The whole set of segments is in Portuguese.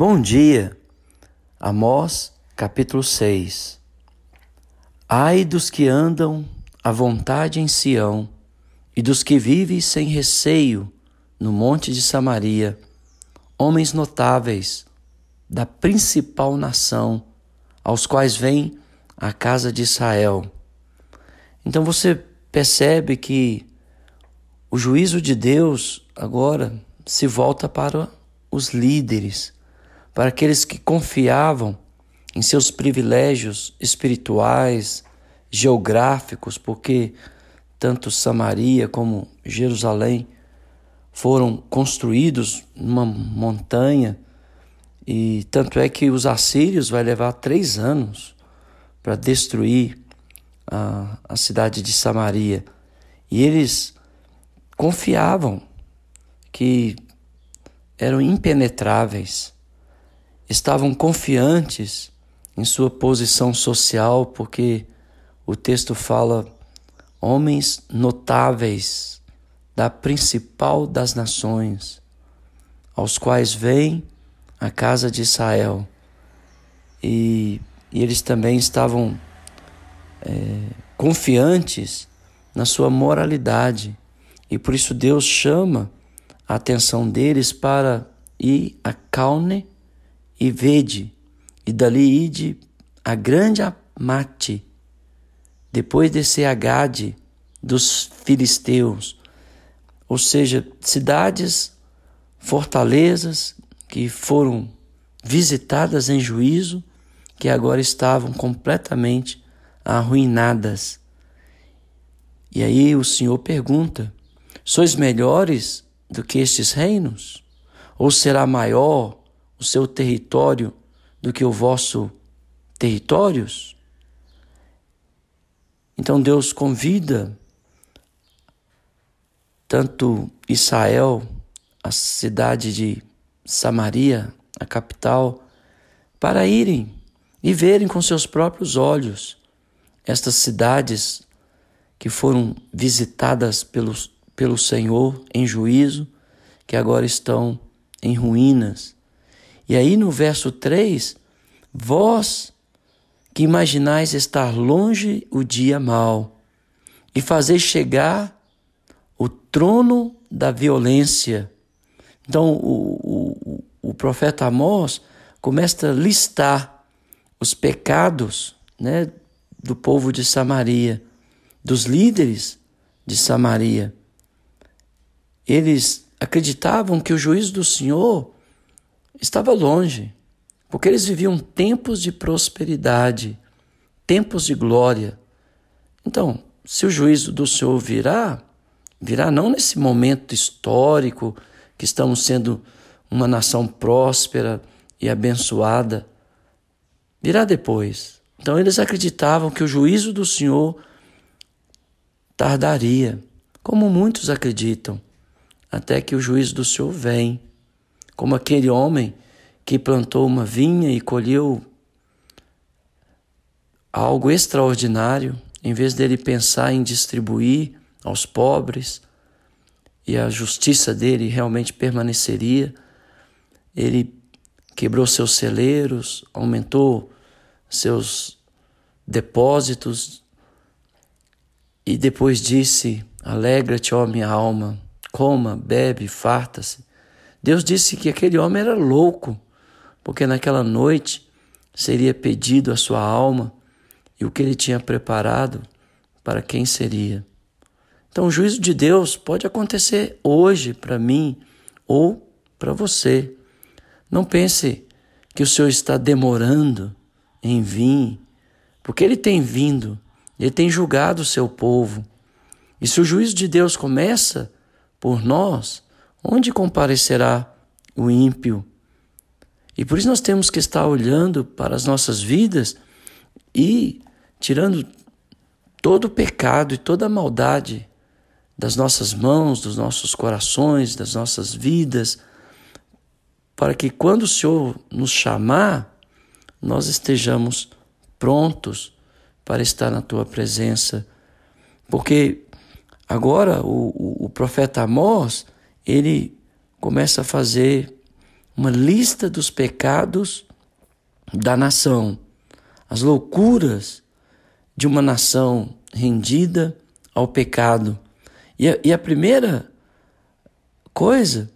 Bom dia, Amós capítulo 6 Ai dos que andam à vontade em Sião e dos que vivem sem receio no monte de Samaria, homens notáveis da principal nação, aos quais vem a casa de Israel. Então você percebe que o juízo de Deus agora se volta para os líderes para aqueles que confiavam em seus privilégios espirituais, geográficos, porque tanto Samaria como Jerusalém foram construídos numa montanha. E tanto é que os assírios vai levar três anos para destruir a, a cidade de Samaria. E eles confiavam que eram impenetráveis estavam confiantes em sua posição social, porque o texto fala homens notáveis da principal das nações, aos quais vem a casa de Israel. E, e eles também estavam é, confiantes na sua moralidade. E por isso Deus chama a atenção deles para ir a Calne e vede, e dali ide a grande Amate, depois descer a Gade dos filisteus, ou seja, cidades, fortalezas que foram visitadas em juízo, que agora estavam completamente arruinadas. E aí o Senhor pergunta: Sois melhores do que estes reinos? Ou será maior o seu território do que o vosso territórios? Então Deus convida tanto Israel, a cidade de Samaria, a capital, para irem e verem com seus próprios olhos estas cidades que foram visitadas pelo, pelo Senhor em juízo, que agora estão em ruínas. E aí no verso 3, vós que imaginais estar longe o dia mau e fazer chegar o trono da violência. Então o, o, o profeta Amós começa a listar os pecados né, do povo de Samaria, dos líderes de Samaria. Eles acreditavam que o juízo do Senhor estava longe, porque eles viviam tempos de prosperidade, tempos de glória. Então, se o juízo do Senhor virá, virá não nesse momento histórico que estamos sendo uma nação próspera e abençoada, virá depois. Então, eles acreditavam que o juízo do Senhor tardaria, como muitos acreditam, até que o juízo do Senhor vem como aquele homem que plantou uma vinha e colheu algo extraordinário, em vez dele pensar em distribuir aos pobres e a justiça dele realmente permaneceria, ele quebrou seus celeiros, aumentou seus depósitos e depois disse: Alegra-te, ó minha alma, coma, bebe, farta-se. Deus disse que aquele homem era louco, porque naquela noite seria pedido a sua alma e o que ele tinha preparado para quem seria. Então, o juízo de Deus pode acontecer hoje para mim ou para você. Não pense que o Senhor está demorando em vir, porque Ele tem vindo, Ele tem julgado o seu povo. E se o juízo de Deus começa por nós, Onde comparecerá o ímpio? E por isso nós temos que estar olhando para as nossas vidas e tirando todo o pecado e toda a maldade das nossas mãos, dos nossos corações, das nossas vidas, para que quando o Senhor nos chamar, nós estejamos prontos para estar na tua presença. Porque agora o, o, o profeta Amós ele começa a fazer uma lista dos pecados da nação, as loucuras de uma nação rendida ao pecado. E a, e a primeira coisa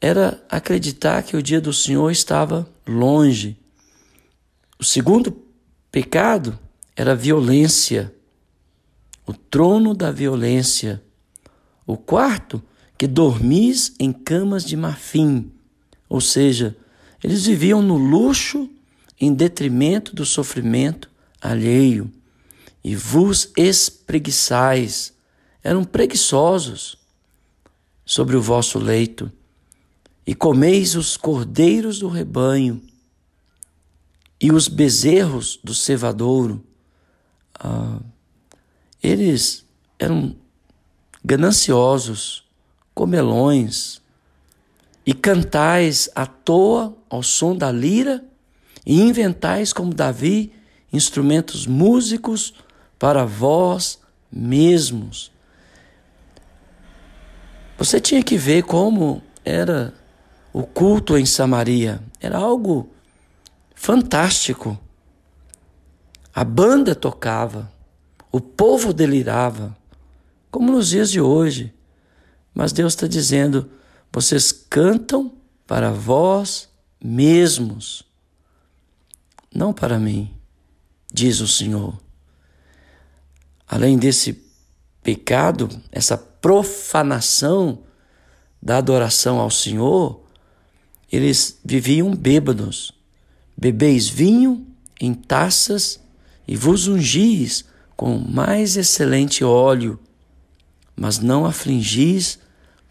era acreditar que o dia do Senhor estava longe. O segundo pecado era violência, o trono da violência. O quarto, que dormis em camas de marfim, ou seja, eles viviam no luxo em detrimento do sofrimento alheio, e vos espreguiçais, eram preguiçosos sobre o vosso leito. E comeis os cordeiros do rebanho e os bezerros do cevadouro. Ah, eles eram gananciosos, comelões, e cantais à toa ao som da lira, e inventais como Davi instrumentos músicos para vós mesmos. Você tinha que ver como era o culto em Samaria era algo fantástico. A banda tocava, o povo delirava, como nos dias de hoje. Mas Deus está dizendo: vocês cantam para vós mesmos, não para mim, diz o Senhor. Além desse pecado, essa profanação da adoração ao Senhor, eles viviam bêbados. Bebeis vinho em taças e vos ungis com mais excelente óleo, mas não afligis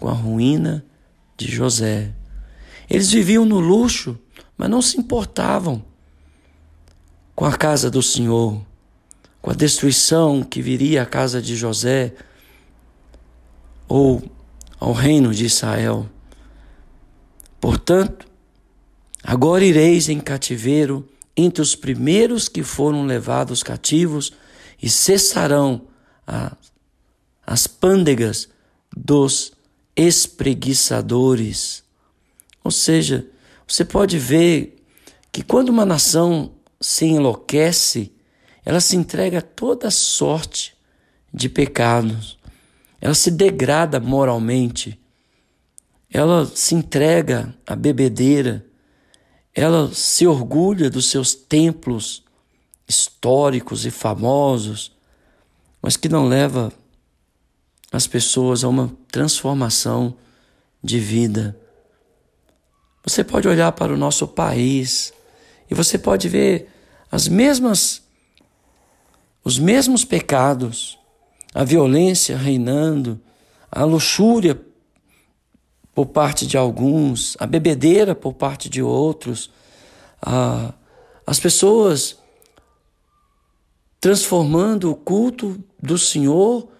com a ruína de José. Eles viviam no luxo, mas não se importavam com a casa do Senhor, com a destruição que viria à casa de José ou ao reino de Israel. Portanto, agora ireis em cativeiro entre os primeiros que foram levados cativos e cessarão a, as pândegas dos espreguiçadores. Ou seja, você pode ver que quando uma nação se enlouquece, ela se entrega a toda sorte de pecados, ela se degrada moralmente, ela se entrega à bebedeira, ela se orgulha dos seus templos históricos e famosos, mas que não leva as pessoas a uma transformação de vida. Você pode olhar para o nosso país e você pode ver as mesmas os mesmos pecados, a violência reinando, a luxúria por parte de alguns, a bebedeira por parte de outros, a, as pessoas transformando o culto do Senhor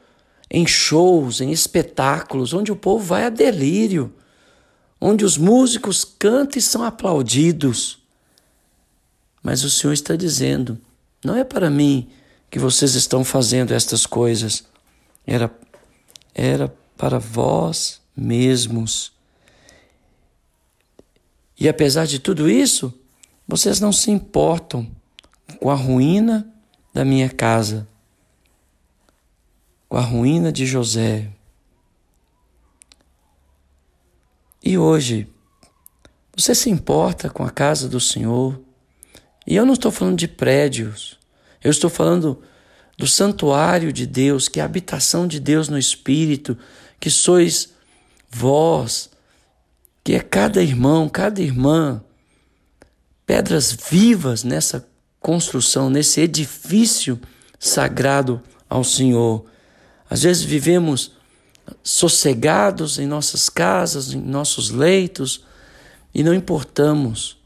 em shows, em espetáculos, onde o povo vai a delírio, onde os músicos cantam e são aplaudidos. Mas o Senhor está dizendo: não é para mim que vocês estão fazendo estas coisas, era, era para vós mesmos. E apesar de tudo isso, vocês não se importam com a ruína da minha casa, com a ruína de José. E hoje, você se importa com a casa do Senhor? E eu não estou falando de prédios, eu estou falando do santuário de Deus, que é a habitação de Deus no Espírito, que sois vós, que é cada irmão, cada irmã, pedras vivas nessa construção, nesse edifício sagrado ao Senhor. Às vezes vivemos sossegados em nossas casas, em nossos leitos, e não importamos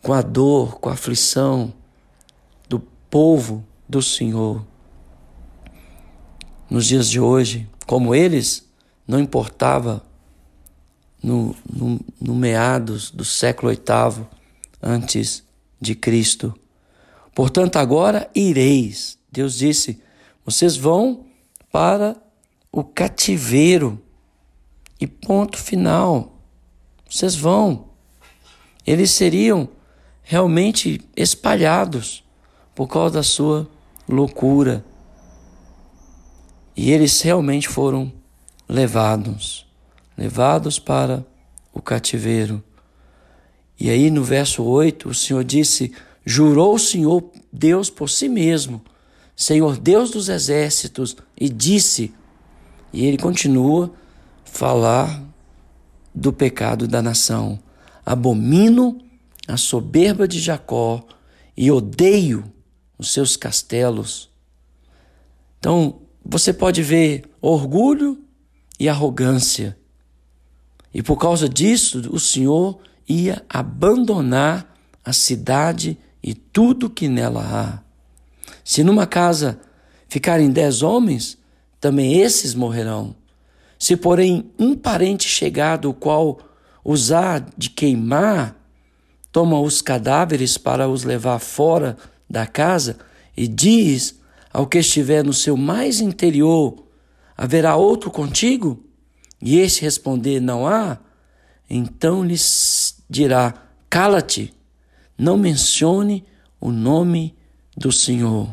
com a dor, com a aflição do povo do Senhor. Nos dias de hoje, como eles, não importava no, no, no meados do século VIII antes de Cristo. Portanto, agora ireis. Deus disse: vocês vão para o cativeiro. E ponto final. Vocês vão. eles seriam realmente espalhados por causa da sua loucura. E eles realmente foram levados, levados para o cativeiro. E aí no verso 8, o Senhor disse: Jurou o Senhor Deus por si mesmo, Senhor Deus dos exércitos, e disse, e ele continua falar do pecado da nação. Abomino a soberba de Jacó e odeio os seus castelos. Então, você pode ver orgulho e arrogância. E por causa disso, o Senhor ia abandonar a cidade e tudo que nela há. Se numa casa ficarem dez homens, também esses morrerão. Se, porém, um parente chegado, o qual usar de queimar, toma os cadáveres para os levar fora da casa e diz ao que estiver no seu mais interior: Haverá outro contigo? E este responder: Não há. Então lhes dirá: Cala-te, não mencione o nome do Senhor.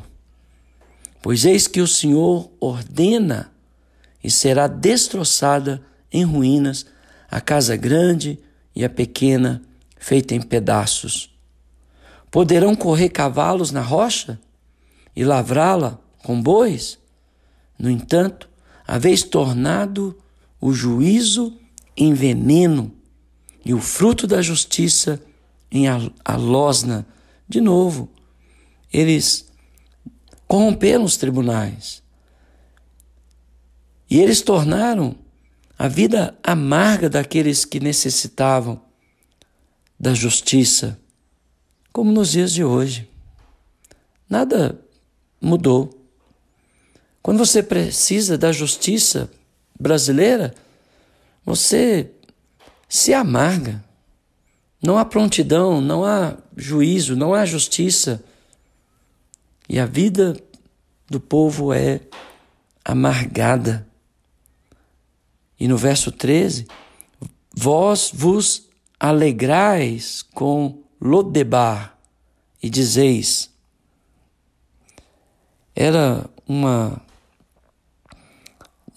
Pois eis que o Senhor ordena e será destroçada em ruínas a casa grande e a pequena feita em pedaços. Poderão correr cavalos na rocha e lavrá-la com bois? No entanto, haveis tornado o juízo em veneno e o fruto da justiça em alosna. De novo, eles corromperam os tribunais. E eles tornaram a vida amarga daqueles que necessitavam da justiça, como nos dias de hoje. Nada mudou. Quando você precisa da justiça brasileira, você se amarga. Não há prontidão, não há juízo, não há justiça. E a vida do povo é amargada. E no verso 13, vós vos alegrais com Lodebar e dizeis: era uma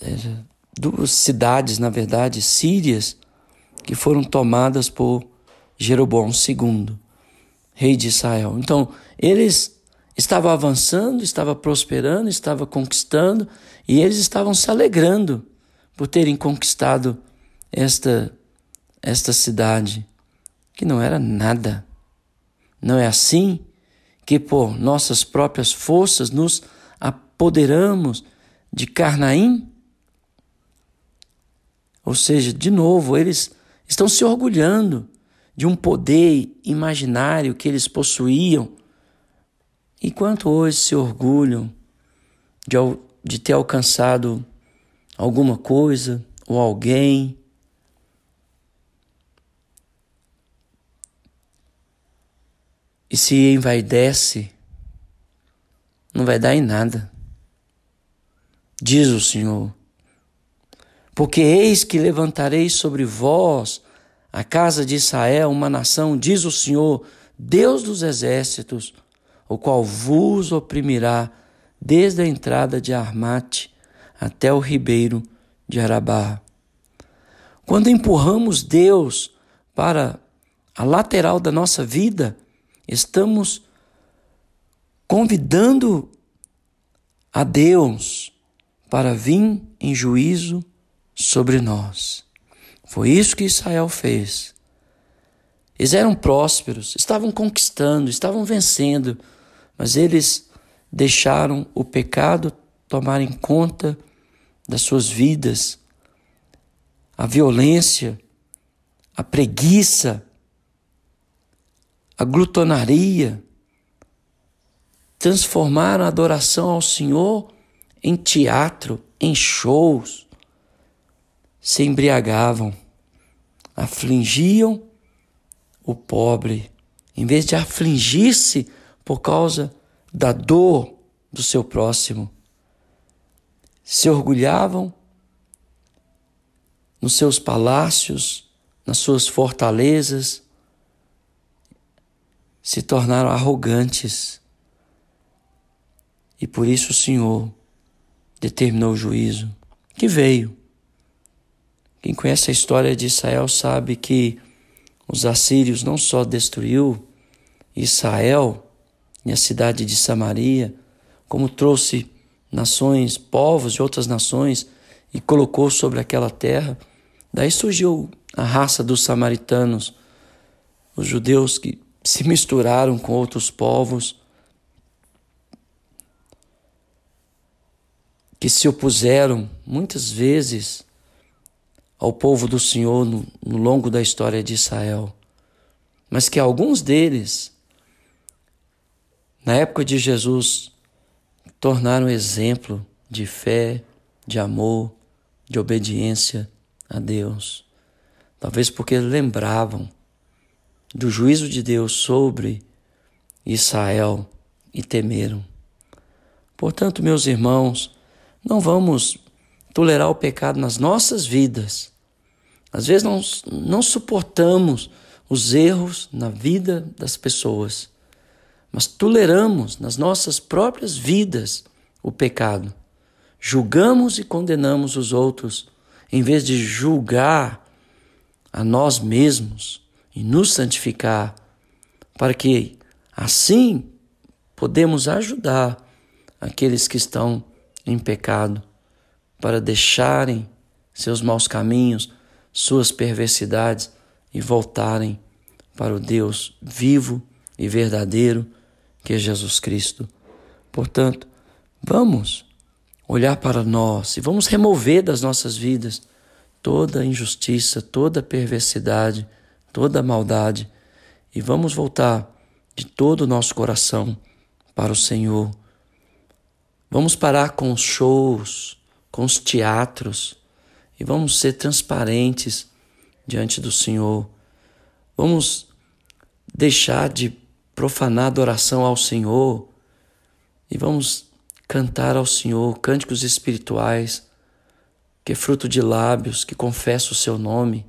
era duas cidades, na verdade, sírias, que foram tomadas por Jeroboão II, rei de Israel. Então, eles estavam avançando, estavam prosperando, estavam conquistando, e eles estavam se alegrando por terem conquistado esta esta cidade, que não era nada. Não é assim que por nossas próprias forças nos apoderamos de Carnaim? Ou seja, de novo, eles estão se orgulhando de um poder imaginário que eles possuíam, enquanto hoje se orgulham de, de ter alcançado alguma coisa ou alguém e se envaidece, não vai dar em nada. Diz o Senhor: Porque eis que levantarei sobre vós a casa de Israel, uma nação, diz o Senhor, Deus dos exércitos, o qual vos oprimirá desde a entrada de Armate até o ribeiro de Arabá. Quando empurramos Deus para a lateral da nossa vida, Estamos convidando a Deus para vir em juízo sobre nós. Foi isso que Israel fez. Eles eram prósperos, estavam conquistando, estavam vencendo, mas eles deixaram o pecado tomar em conta das suas vidas, a violência, a preguiça, a glutonaria, transformaram a adoração ao Senhor em teatro, em shows, se embriagavam, afligiam o pobre, em vez de afligir-se por causa da dor do seu próximo, se orgulhavam nos seus palácios, nas suas fortalezas, se tornaram arrogantes. E por isso o Senhor determinou o juízo que veio. Quem conhece a história de Israel sabe que os assírios não só destruiu Israel e a cidade de Samaria, como trouxe nações, povos de outras nações e colocou sobre aquela terra. Daí surgiu a raça dos samaritanos, os judeus que se misturaram com outros povos, que se opuseram muitas vezes ao povo do Senhor no, no longo da história de Israel, mas que alguns deles, na época de Jesus, tornaram exemplo de fé, de amor, de obediência a Deus. Talvez porque lembravam do juízo de Deus sobre Israel e temeram. Portanto, meus irmãos, não vamos tolerar o pecado nas nossas vidas. Às vezes não, não suportamos os erros na vida das pessoas, mas toleramos nas nossas próprias vidas o pecado. Julgamos e condenamos os outros, em vez de julgar a nós mesmos e nos santificar, para que assim podemos ajudar aqueles que estão em pecado, para deixarem seus maus caminhos, suas perversidades e voltarem para o Deus vivo e verdadeiro que é Jesus Cristo. Portanto, vamos olhar para nós e vamos remover das nossas vidas toda injustiça, toda perversidade, toda maldade e vamos voltar de todo o nosso coração para o Senhor. Vamos parar com os shows, com os teatros e vamos ser transparentes diante do Senhor. Vamos deixar de profanar a adoração ao Senhor e vamos cantar ao Senhor cânticos espirituais que é fruto de lábios que confessa o seu nome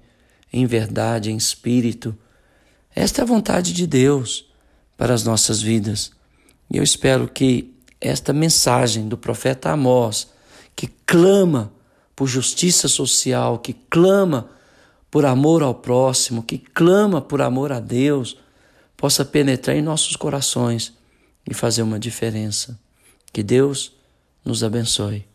em verdade, em espírito. Esta é a vontade de Deus para as nossas vidas. E eu espero que esta mensagem do profeta Amós, que clama por justiça social, que clama por amor ao próximo, que clama por amor a Deus, possa penetrar em nossos corações e fazer uma diferença. Que Deus nos abençoe.